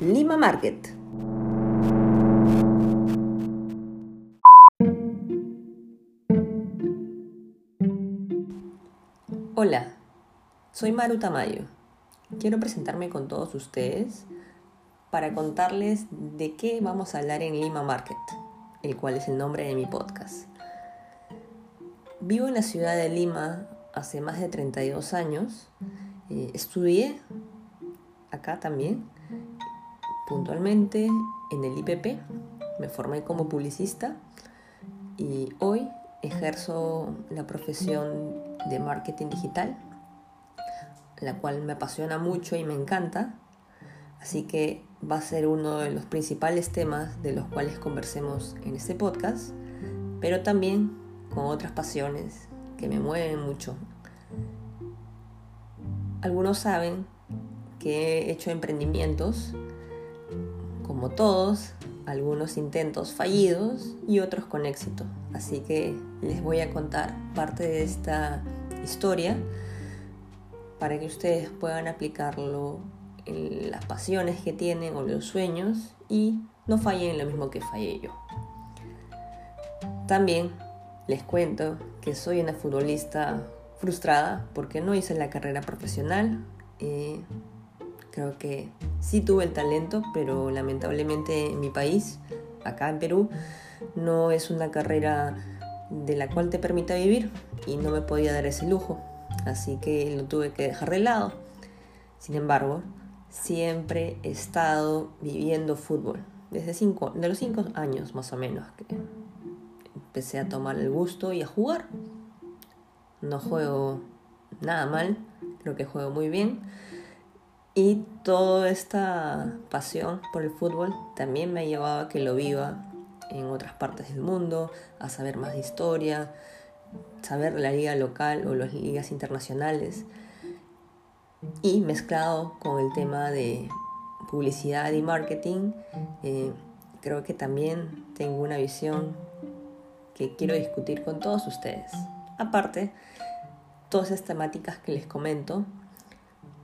Lima Market. Hola, soy Maru Tamayo. Quiero presentarme con todos ustedes para contarles de qué vamos a hablar en Lima Market, el cual es el nombre de mi podcast. Vivo en la ciudad de Lima hace más de 32 años. Eh, estudié acá también, puntualmente en el IPP. Me formé como publicista y hoy ejerzo la profesión de marketing digital, la cual me apasiona mucho y me encanta. Así que va a ser uno de los principales temas de los cuales conversemos en este podcast, pero también con otras pasiones que me mueven mucho. Algunos saben que he hecho emprendimientos, como todos, algunos intentos fallidos y otros con éxito. Así que les voy a contar parte de esta historia para que ustedes puedan aplicarlo en las pasiones que tienen o los sueños y no fallen en lo mismo que fallé yo. También les cuento que soy una futbolista frustrada porque no hice la carrera profesional. Eh, creo que sí tuve el talento, pero lamentablemente en mi país, acá en Perú, no es una carrera de la cual te permita vivir y no me podía dar ese lujo. Así que lo tuve que dejar de lado. Sin embargo, siempre he estado viviendo fútbol. Desde cinco, de los cinco años más o menos que empecé a tomar el gusto y a jugar. No juego nada mal, creo que juego muy bien. Y toda esta pasión por el fútbol también me ha llevado a que lo viva en otras partes del mundo, a saber más de historia, saber la liga local o las ligas internacionales. Y mezclado con el tema de publicidad y marketing, eh, creo que también tengo una visión que quiero discutir con todos ustedes. Aparte, todas esas temáticas que les comento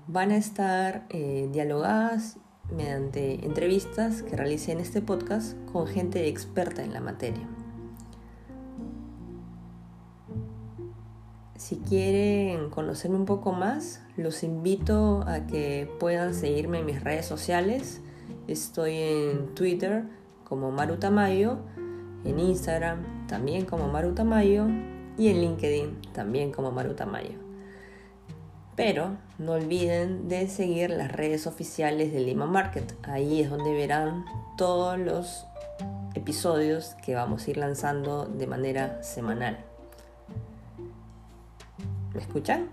van a estar eh, dialogadas mediante entrevistas que realicé en este podcast con gente experta en la materia. Si quieren conocerme un poco más, los invito a que puedan seguirme en mis redes sociales. Estoy en Twitter como Marutamayo, en Instagram también como Marutamayo y en LinkedIn también como Marutamayo. Pero no olviden de seguir las redes oficiales de Lima Market. Ahí es donde verán todos los episodios que vamos a ir lanzando de manera semanal. ¿Me escuchan?